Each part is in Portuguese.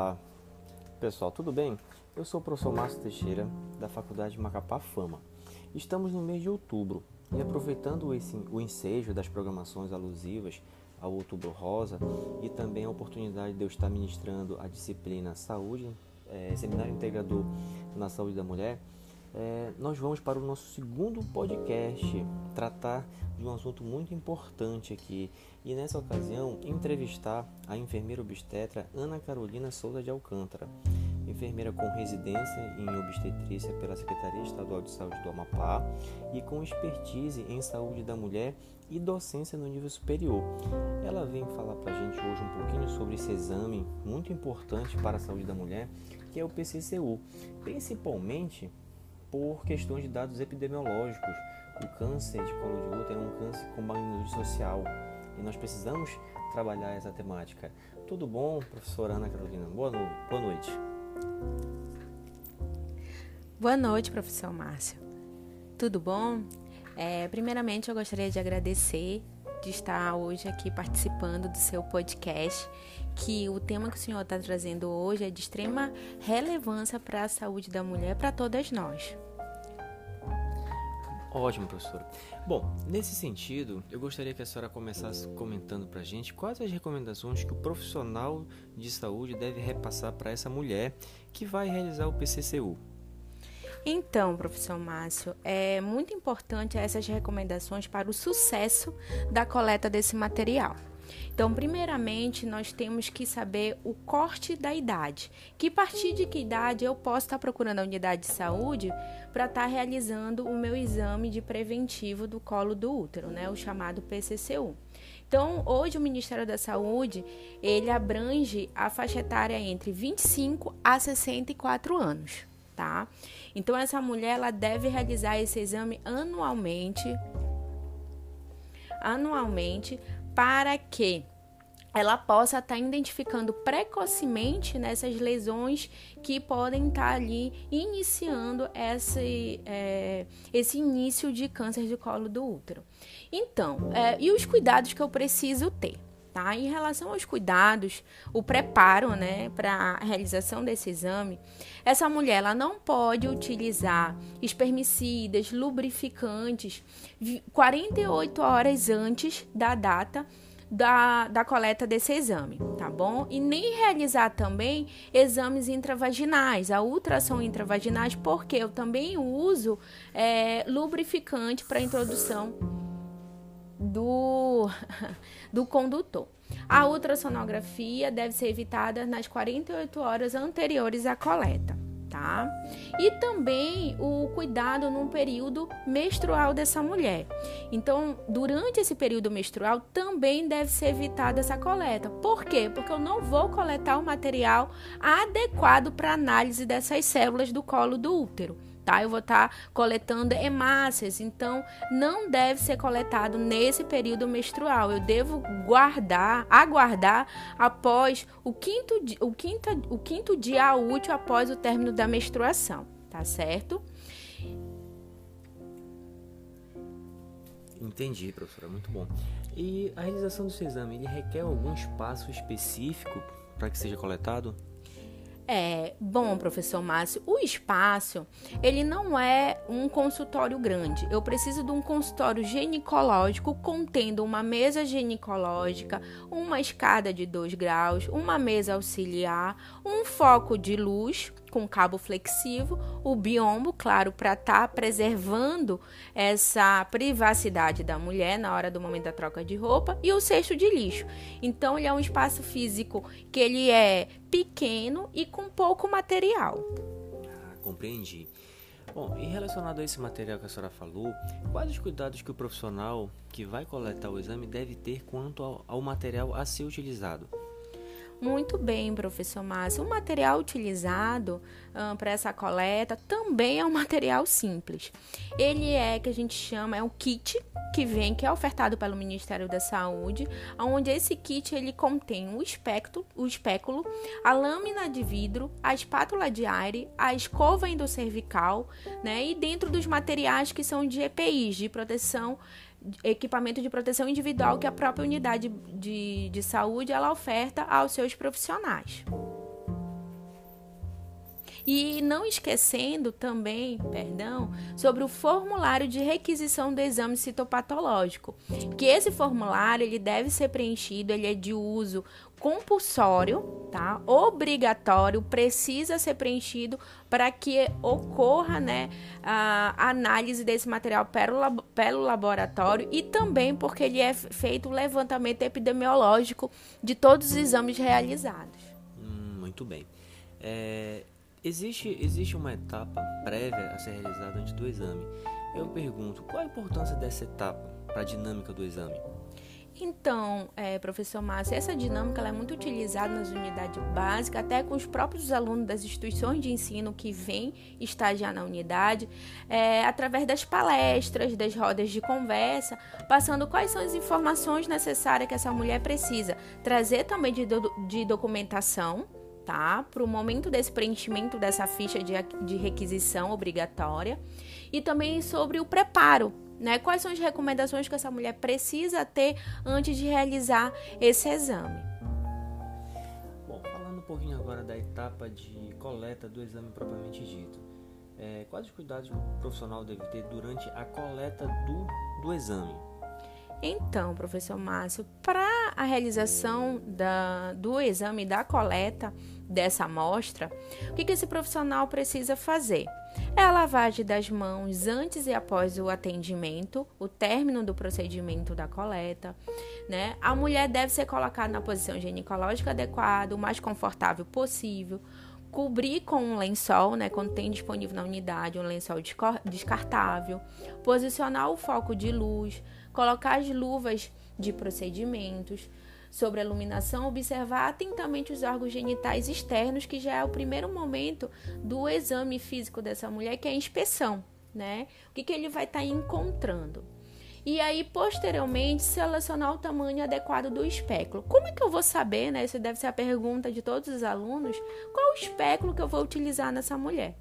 Olá, pessoal, tudo bem? Eu sou o professor Márcio Teixeira, da Faculdade Macapá Fama. Estamos no mês de outubro e aproveitando esse, o ensejo das programações alusivas ao Outubro Rosa e também a oportunidade de eu estar ministrando a disciplina Saúde, é, Seminário Integrador na Saúde da Mulher, é, nós vamos para o nosso segundo podcast tratar de um assunto muito importante aqui. E nessa ocasião entrevistar a enfermeira obstetra Ana Carolina Souza de Alcântara, enfermeira com residência em obstetrícia pela Secretaria Estadual de Saúde do Amapá e com expertise em saúde da mulher e docência no nível superior. Ela vem falar para a gente hoje um pouquinho sobre esse exame muito importante para a saúde da mulher, que é o PCCU, principalmente por questões de dados epidemiológicos. O câncer de colo de útero é um câncer com magnitude social e nós precisamos trabalhar essa temática. Tudo bom, professora Ana Carolina? Boa, no... Boa noite. Boa noite, professor Márcio. Tudo bom? É, primeiramente, eu gostaria de agradecer de estar hoje aqui participando do seu podcast, que o tema que o senhor está trazendo hoje é de extrema relevância para a saúde da mulher, para todas nós. Ótimo, professora. Bom, nesse sentido, eu gostaria que a senhora começasse comentando para a gente quais as recomendações que o profissional de saúde deve repassar para essa mulher que vai realizar o PCCU. Então, professor Márcio, é muito importante essas recomendações para o sucesso da coleta desse material. Então, primeiramente, nós temos que saber o corte da idade. Que partir de que idade eu posso estar procurando a unidade de saúde para estar realizando o meu exame de preventivo do colo do útero, né, o chamado PCCU. Então, hoje o Ministério da Saúde, ele abrange a faixa etária entre 25 a 64 anos, tá? Então, essa mulher, ela deve realizar esse exame anualmente, anualmente, para que ela possa estar tá identificando precocemente nessas lesões que podem estar tá ali iniciando esse, é, esse início de câncer de colo do útero. Então, é, e os cuidados que eu preciso ter? Tá? Em relação aos cuidados, o preparo né, para a realização desse exame, essa mulher ela não pode utilizar espermicidas, lubrificantes 48 horas antes da data da, da coleta desse exame, tá bom? E nem realizar também exames intravaginais, a ultrassom intravaginais, porque eu também uso é, lubrificante para introdução do, do condutor. A ultrassonografia deve ser evitada nas 48 horas anteriores à coleta tá? E também o cuidado no período menstrual dessa mulher. Então, durante esse período menstrual também deve ser evitada essa coleta. Por quê? Porque eu não vou coletar o material adequado para análise dessas células do colo do útero tá? Eu vou estar tá coletando hemácias, então não deve ser coletado nesse período menstrual. Eu devo guardar, aguardar após o quinto, o quinto, o quinto dia útil após o término da menstruação, tá certo? Entendi, professora, muito bom. E a realização desse exame, ele requer algum espaço específico para que seja coletado? É, bom, professor Márcio, o espaço, ele não é um consultório grande. Eu preciso de um consultório ginecológico contendo uma mesa ginecológica, uma escada de 2 graus, uma mesa auxiliar, um foco de luz, com cabo flexível, o biombo, claro, para estar tá preservando essa privacidade da mulher na hora do momento da troca de roupa e o cesto de lixo. Então ele é um espaço físico que ele é pequeno e com pouco material. Ah, compreendi. Bom, e relacionado a esse material que a senhora falou, quais os cuidados que o profissional que vai coletar o exame deve ter quanto ao, ao material a ser utilizado? Muito bem, professor Márcio. O material utilizado para essa coleta também é um material simples. Ele é que a gente chama é um kit que vem que é ofertado pelo Ministério da Saúde, onde esse kit ele contém o espectro, o espéculo, a lâmina de vidro, a espátula de aire, a escova endocervical, né? E dentro dos materiais que são de EPIs, de proteção equipamento de proteção individual que a própria unidade de, de saúde ela oferta aos seus profissionais. E não esquecendo também, perdão, sobre o formulário de requisição do exame citopatológico, que esse formulário ele deve ser preenchido, ele é de uso compulsório, tá? Obrigatório, precisa ser preenchido para que ocorra, né, a análise desse material pelo, pelo laboratório e também porque ele é feito o levantamento epidemiológico de todos os exames realizados. Hum, muito bem. É, existe, existe uma etapa prévia a ser realizada antes do exame. Eu pergunto, qual a importância dessa etapa para a dinâmica do exame? Então, é, professor Márcio, essa dinâmica é muito utilizada nas unidades básicas, até com os próprios alunos das instituições de ensino que vêm estagiar na unidade, é, através das palestras, das rodas de conversa, passando quais são as informações necessárias que essa mulher precisa. Trazer também de, do, de documentação, Para o momento desse preenchimento dessa ficha de, de requisição obrigatória. E também sobre o preparo né? Quais são as recomendações que essa mulher precisa ter antes de realizar esse exame? Bom, falando um pouquinho agora da etapa de coleta do exame propriamente dito, é, quais os cuidados o profissional deve ter durante a coleta do, do exame? Então, professor Márcio, para a realização da, do exame da coleta dessa amostra, o que, que esse profissional precisa fazer? É a lavagem das mãos antes e após o atendimento, o término do procedimento da coleta. Né? A mulher deve ser colocada na posição ginecológica adequada, o mais confortável possível cobrir com um lençol, né, quando tem disponível na unidade um lençol descartável, posicionar o foco de luz, colocar as luvas de procedimentos, sobre a iluminação, observar atentamente os órgãos genitais externos, que já é o primeiro momento do exame físico dessa mulher, que é a inspeção, né? O que, que ele vai estar tá encontrando. E aí, posteriormente, selecionar o tamanho adequado do espéculo. Como é que eu vou saber, né? Essa deve ser a pergunta de todos os alunos. Qual o espéculo que eu vou utilizar nessa mulher?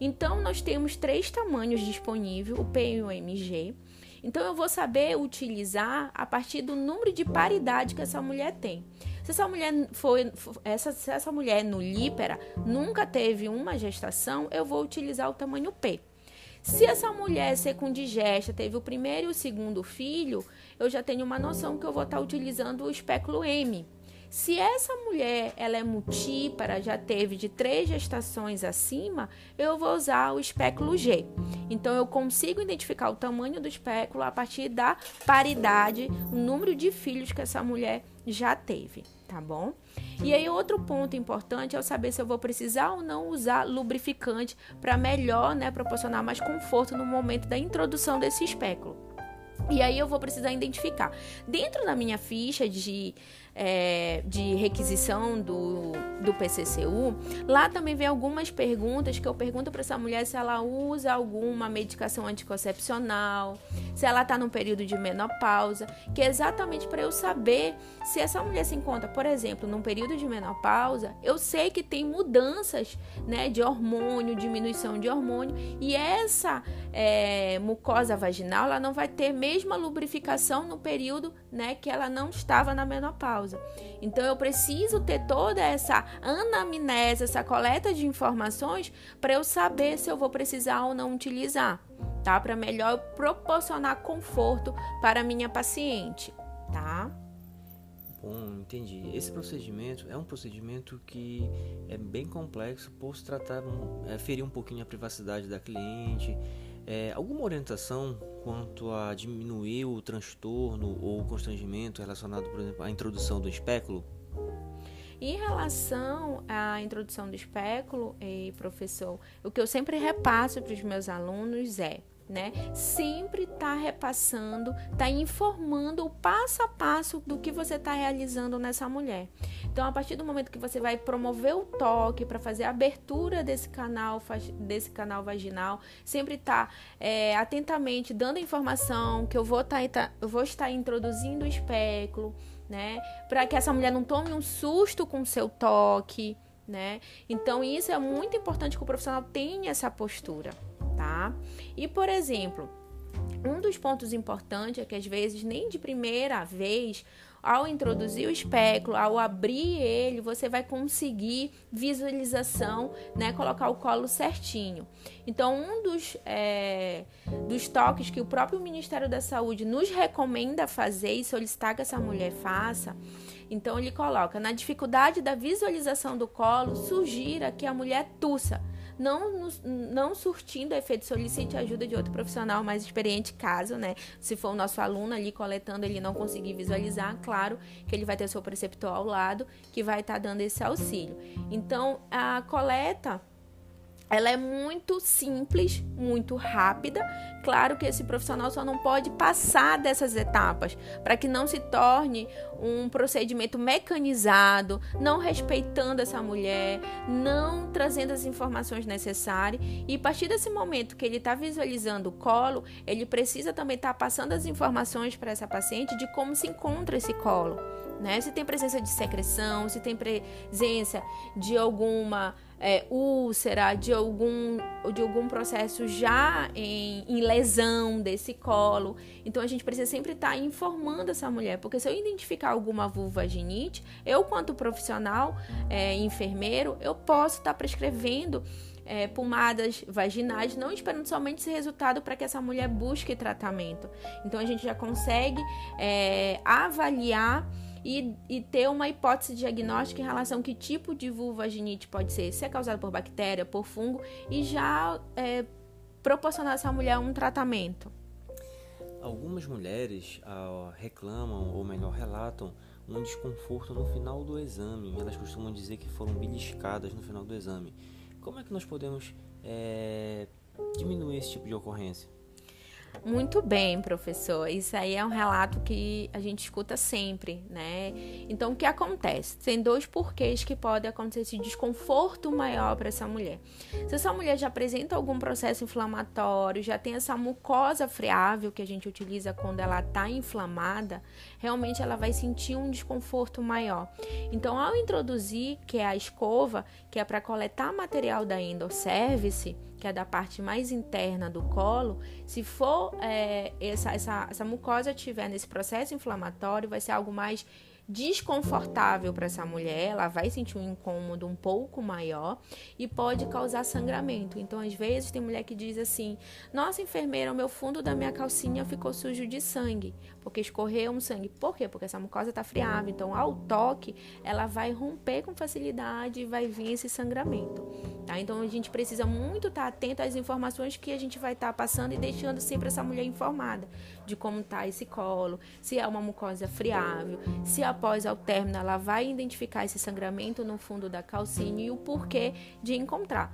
Então, nós temos três tamanhos disponíveis, o P e o MG. Então eu vou saber utilizar a partir do número de paridade que essa mulher tem. Se essa mulher foi essa, se essa mulher no lípera nunca teve uma gestação, eu vou utilizar o tamanho P. Se essa mulher secundigesta teve o primeiro e o segundo filho, eu já tenho uma noção que eu vou estar utilizando o espéculo M. Se essa mulher ela é multípara, já teve de três gestações acima, eu vou usar o espéculo G. Então eu consigo identificar o tamanho do espéculo a partir da paridade, o número de filhos que essa mulher já teve, tá bom? E aí outro ponto importante é eu saber se eu vou precisar ou não usar lubrificante para melhor, né, proporcionar mais conforto no momento da introdução desse espéculo. E aí eu vou precisar identificar. Dentro da minha ficha de é, de requisição do, do PCCU, lá também vem algumas perguntas que eu pergunto para essa mulher se ela usa alguma medicação anticoncepcional, se ela está no período de menopausa, que é exatamente para eu saber se essa mulher se encontra, por exemplo, num período de menopausa, eu sei que tem mudanças né, de hormônio, diminuição de hormônio, e essa é, mucosa vaginal ela não vai ter mesma lubrificação no período né, que ela não estava na menopausa. Então eu preciso ter toda essa anamnese, essa coleta de informações para eu saber se eu vou precisar ou não utilizar, tá? Para melhor proporcionar conforto para a minha paciente, tá? Bom, entendi. Esse procedimento é um procedimento que é bem complexo por se tratar, é, ferir um pouquinho a privacidade da cliente. É, alguma orientação quanto a diminuir o transtorno ou o constrangimento relacionado, por exemplo, à introdução do espéculo? Em relação à introdução do espéculo, eh, professor, o que eu sempre repasso para os meus alunos é né? Sempre tá repassando, tá informando o passo a passo do que você está realizando nessa mulher. Então, a partir do momento que você vai promover o toque para fazer a abertura desse canal, desse canal vaginal, sempre tá é, atentamente dando informação que eu vou, tá, tá, eu vou estar introduzindo o espéculo, né? Para que essa mulher não tome um susto com o seu toque, né? Então, isso é muito importante que o profissional tenha essa postura tá? E por exemplo, um dos pontos importantes é que às vezes nem de primeira vez ao introduzir o espéculo, ao abrir ele, você vai conseguir visualização, né? Colocar o colo certinho. Então, um dos, é, dos toques que o próprio Ministério da Saúde nos recomenda fazer e solicitar que essa mulher faça então ele coloca: na dificuldade da visualização do colo, sugira que a mulher tussa, não, não surtindo efeito, solicite ajuda de outro profissional mais experiente, caso, né? Se for o nosso aluno ali coletando, ele não conseguir visualizar, claro que ele vai ter seu preceptor ao lado que vai estar tá dando esse auxílio. Então, a coleta ela é muito simples, muito rápida. Claro que esse profissional só não pode passar dessas etapas para que não se torne um procedimento mecanizado, não respeitando essa mulher, não trazendo as informações necessárias. E a partir desse momento que ele está visualizando o colo, ele precisa também estar tá passando as informações para essa paciente de como se encontra esse colo. Né? Se tem presença de secreção, se tem presença de alguma é, úlcera, de algum, de algum processo já em, em, lesão desse colo. Então a gente precisa sempre estar tá informando essa mulher, porque se eu identificar alguma vulvaginite, eu, quanto profissional, é, enfermeiro, eu posso estar tá prescrevendo. É, pomadas vaginais, não esperando somente esse resultado para que essa mulher busque tratamento. Então a gente já consegue é, avaliar e, e ter uma hipótese diagnóstica em relação a que tipo de vulvaginite pode ser, se é causada por bactéria, por fungo, e já é, proporcionar a essa mulher um tratamento. Algumas mulheres ah, reclamam, ou melhor, relatam um desconforto no final do exame. Elas costumam dizer que foram beliscadas no final do exame. Como é que nós podemos é, diminuir esse tipo de ocorrência? Muito bem, professor. Isso aí é um relato que a gente escuta sempre, né? Então, o que acontece? Tem dois porquês que pode acontecer esse desconforto maior para essa mulher. Se essa mulher já apresenta algum processo inflamatório, já tem essa mucosa friável que a gente utiliza quando ela está inflamada, realmente ela vai sentir um desconforto maior. Então, ao introduzir, que é a escova, que é para coletar material da endocervice, que é da parte mais interna do colo, se for é, essa, essa, essa mucosa estiver nesse processo inflamatório, vai ser algo mais desconfortável para essa mulher, ela vai sentir um incômodo um pouco maior e pode causar sangramento. Então, às vezes, tem mulher que diz assim: Nossa, enfermeira, o meu fundo da minha calcinha ficou sujo de sangue, porque escorreu um sangue. Por quê? Porque essa mucosa está friável. Então, ao toque, ela vai romper com facilidade e vai vir esse sangramento. Tá? Então, a gente precisa muito estar tá atento às informações que a gente vai estar tá passando e deixando sempre essa mulher informada de como está esse colo, se é uma mucosa friável, se após ao término ela vai identificar esse sangramento no fundo da calcinha e o porquê de encontrar.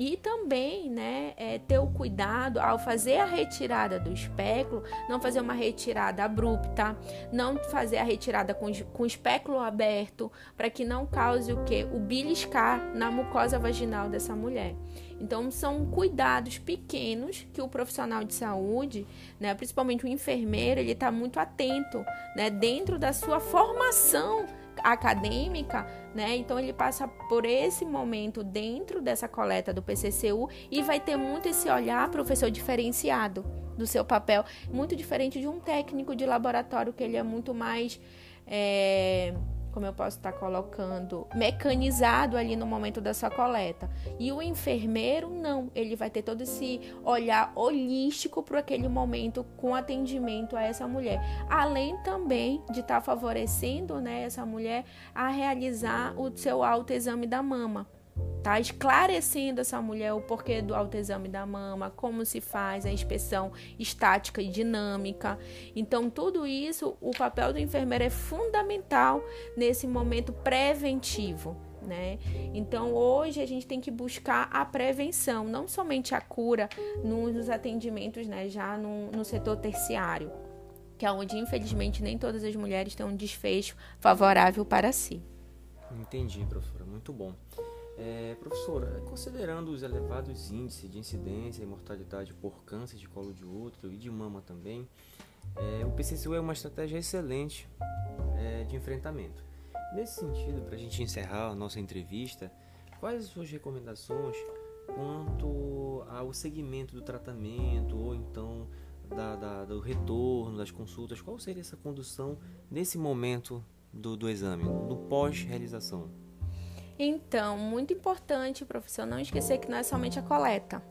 E também, né, é, ter o cuidado ao fazer a retirada do espéculo, não fazer uma retirada abrupta, não fazer a retirada com, com o espéculo aberto, para que não cause o que? O beliscar na mucosa vaginal dessa mulher. Então, são cuidados pequenos que o profissional de saúde, né, principalmente o enfermeiro, ele está muito atento, né, dentro da sua formação acadêmica, né? Então ele passa por esse momento dentro dessa coleta do PCCU e vai ter muito esse olhar professor diferenciado do seu papel, muito diferente de um técnico de laboratório que ele é muito mais é como eu posso estar colocando, mecanizado ali no momento da sua coleta. E o enfermeiro, não, ele vai ter todo esse olhar holístico para aquele momento com atendimento a essa mulher. Além também de estar favorecendo né, essa mulher a realizar o seu autoexame da mama tá esclarecendo essa mulher o porquê do autoexame da mama, como se faz a inspeção estática e dinâmica. Então, tudo isso, o papel do enfermeiro é fundamental nesse momento preventivo. Né? Então, hoje a gente tem que buscar a prevenção, não somente a cura nos atendimentos, né, já no, no setor terciário, que é onde, infelizmente, nem todas as mulheres têm um desfecho favorável para si. Entendi, professora, muito bom. É, professora, considerando os elevados índices de incidência e mortalidade por câncer de colo de útero e de mama também, é, o PCCU é uma estratégia excelente é, de enfrentamento. Nesse sentido, para a gente encerrar a nossa entrevista, quais as suas recomendações quanto ao segmento do tratamento ou então da, da, do retorno, das consultas, qual seria essa condução nesse momento do, do exame, no pós-realização? Então, muito importante, professor, não esquecer que não é somente a coleta,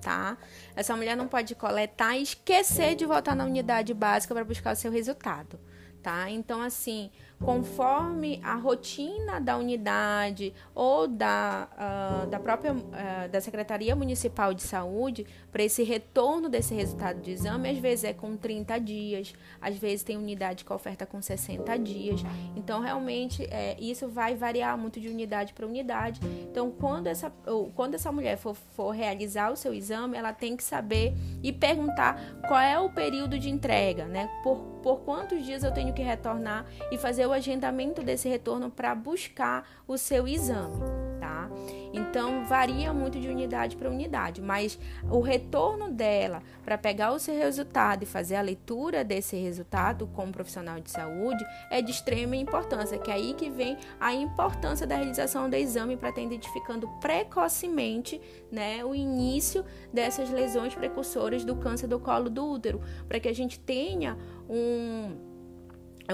tá? Essa mulher não pode coletar e esquecer de voltar na unidade básica para buscar o seu resultado, tá? Então, assim, conforme a rotina da unidade ou da, uh, da própria uh, da Secretaria Municipal de Saúde, para esse retorno desse resultado de exame, às vezes é com 30 dias, às vezes tem unidade com oferta com 60 dias. Então, realmente, é, isso vai variar muito de unidade para unidade. Então, quando essa, quando essa mulher for, for realizar o seu exame, ela tem que saber e perguntar qual é o período de entrega, né? Por, por quantos dias eu tenho que retornar e fazer o agendamento desse retorno para buscar o seu exame, tá? Então varia muito de unidade para unidade, mas o retorno dela para pegar o seu resultado e fazer a leitura desse resultado como profissional de saúde é de extrema importância, que é aí que vem a importância da realização do exame para estar identificando precocemente, né, o início dessas lesões precursoras do câncer do colo do útero, para que a gente tenha um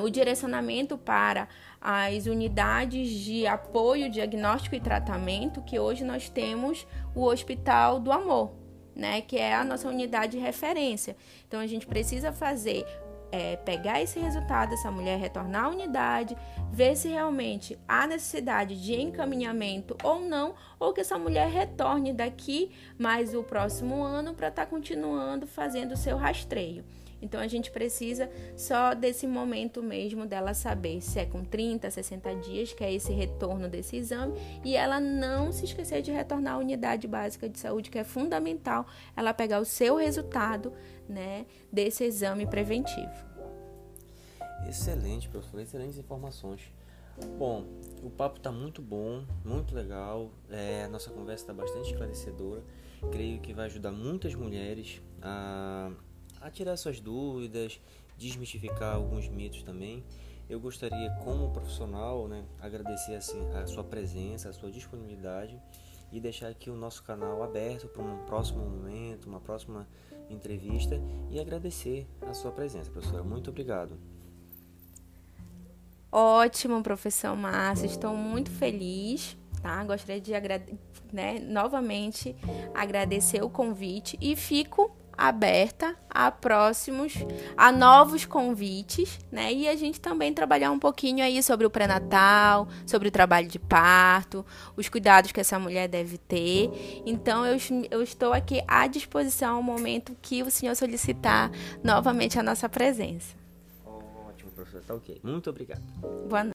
o direcionamento para as unidades de apoio, diagnóstico e tratamento, que hoje nós temos o Hospital do Amor, né, que é a nossa unidade de referência. Então a gente precisa fazer é, pegar esse resultado, essa mulher retornar à unidade, ver se realmente há necessidade de encaminhamento ou não, ou que essa mulher retorne daqui mais o próximo ano para estar tá continuando fazendo o seu rastreio. Então a gente precisa só desse momento mesmo dela saber se é com 30, 60 dias, que é esse retorno desse exame, e ela não se esquecer de retornar à unidade básica de saúde, que é fundamental ela pegar o seu resultado, né, desse exame preventivo. Excelente, professor, excelentes informações. Bom, o papo está muito bom, muito legal. É, a nossa conversa está bastante esclarecedora. Creio que vai ajudar muitas mulheres a a tirar suas dúvidas, desmistificar alguns mitos também. Eu gostaria, como profissional, né, agradecer assim, a sua presença, a sua disponibilidade e deixar aqui o nosso canal aberto para um próximo momento, uma próxima entrevista e agradecer a sua presença, professora. Muito obrigado. Ótimo, professor Márcio. Estou muito feliz. Tá? Gostaria de né, novamente agradecer o convite e fico aberta a próximos, a novos convites, né? E a gente também trabalhar um pouquinho aí sobre o pré-natal, sobre o trabalho de parto, os cuidados que essa mulher deve ter. Então eu, eu estou aqui à disposição no momento que o senhor solicitar novamente a nossa presença. Ótimo, professor. Tá ok. Muito obrigado. Boa noite.